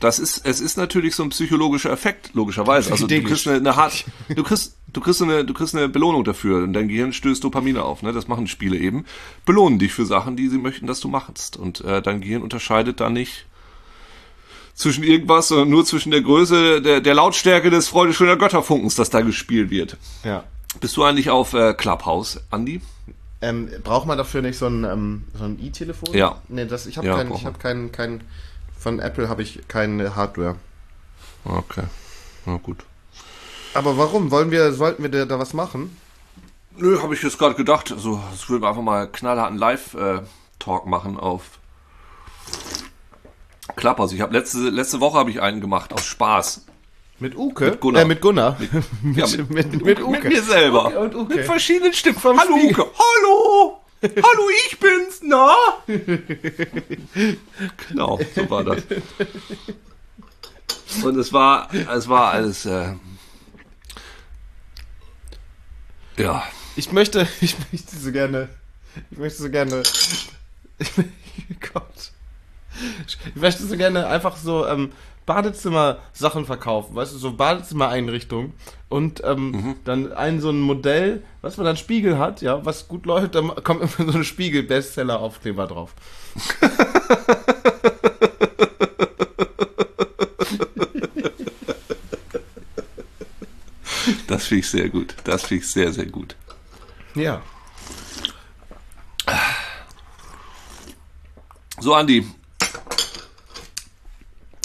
Das ist, es ist natürlich so ein psychologischer Effekt, logischerweise. Also du kriegst eine, eine hart, du kriegst, du kriegst eine, du kriegst eine Belohnung dafür und dein Gehirn stößt Dopamine auf, ne? Das machen Spiele eben. Belohnen dich für Sachen, die sie möchten, dass du machst. Und äh, dein Gehirn unterscheidet da nicht zwischen irgendwas, sondern nur zwischen der Größe, der, der Lautstärke des Freude schöner Götterfunkens, das da gespielt wird. Ja. Bist du eigentlich auf äh, Clubhouse, Andi? Ähm, braucht man dafür nicht so ein, ähm, so ein i-Telefon? Ja. Nee, das, ich habe Ja, kein, braucht ich habe kein, kein, von Apple habe ich keine Hardware. Okay. Na gut. Aber warum? Wollen wir, sollten wir da, da was machen? Nö, habe ich jetzt gerade gedacht. Also, es würden wir einfach mal knallharten Live-Talk machen auf Klappers. Ich habe letzte, letzte Woche habe ich einen gemacht aus Spaß. Mit Uke? Mit Gunnar. Äh, mit Gunnar. Ja, mit, mit, mit, mir selber. Uke und Uke. Mit verschiedenen Stimmen. Vom Hallo Spiegel. Uke. Hallo. Hallo, ich bin's. Na? genau, so war das. Und es war, es war alles, äh, ja, Ich möchte, ich möchte so gerne, ich möchte so gerne, ich, Gott. Ich möchte so gerne einfach so ähm, Badezimmer-Sachen verkaufen, weißt du, so Badezimmer-Einrichtungen und ähm, dann ein so ein Modell, was man dann Spiegel hat, ja, was gut läuft, dann kommt immer so ein Spiegel-Bestseller-Aufkleber drauf. das finde ich sehr gut. Das finde ich sehr, sehr gut. Ja. So, Andi.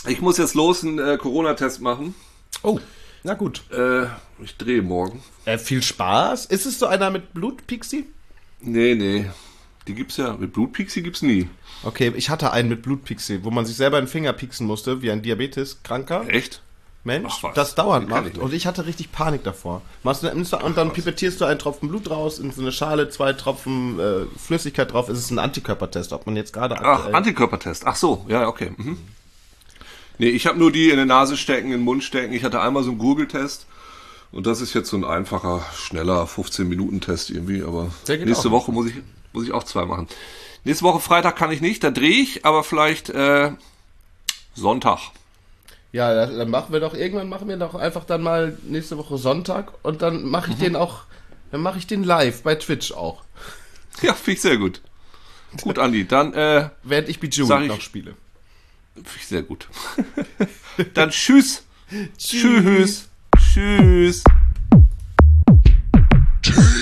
Ich muss jetzt los einen äh, Corona-Test machen. Oh, na gut. Äh, ich drehe morgen. Äh, viel Spaß. Ist es so einer mit Blutpixie? Nee, nee. Die gibt's ja. Mit Blutpixie gibt's nie. Okay, ich hatte einen mit Blutpixie, wo man sich selber den Finger pieksen musste, wie ein Diabetes-Kranker. Echt? Mensch, Ach das dauernd ich macht. nicht. Und ich hatte richtig Panik davor. Machst du, nimmst du, und dann pipettierst du einen Tropfen Blut raus, in so eine Schale, zwei Tropfen äh, Flüssigkeit drauf. Es ist ein Antikörpertest, ob man jetzt gerade Ach, Antikörpertest. Ach so, ja, okay. Mhm. Nee, ich habe nur die in die Nase stecken, in den Mund stecken. Ich hatte einmal so einen Gurgeltest. Und das ist jetzt so ein einfacher, schneller 15-Minuten-Test irgendwie. Aber Der nächste auch. Woche muss ich, muss ich auch zwei machen. Nächste Woche Freitag kann ich nicht, da drehe ich, aber vielleicht äh, Sonntag. Ja, dann machen wir doch, irgendwann machen wir doch einfach dann mal nächste Woche Sonntag und dann mache Mhm. ich den auch, dann mache ich den live bei Twitch auch. Ja, finde ich sehr gut. Gut, Andi, dann äh, Während ich ich- noch spiele sehr gut. Dann tschüss. tschüss. Tschüss. Tschüss.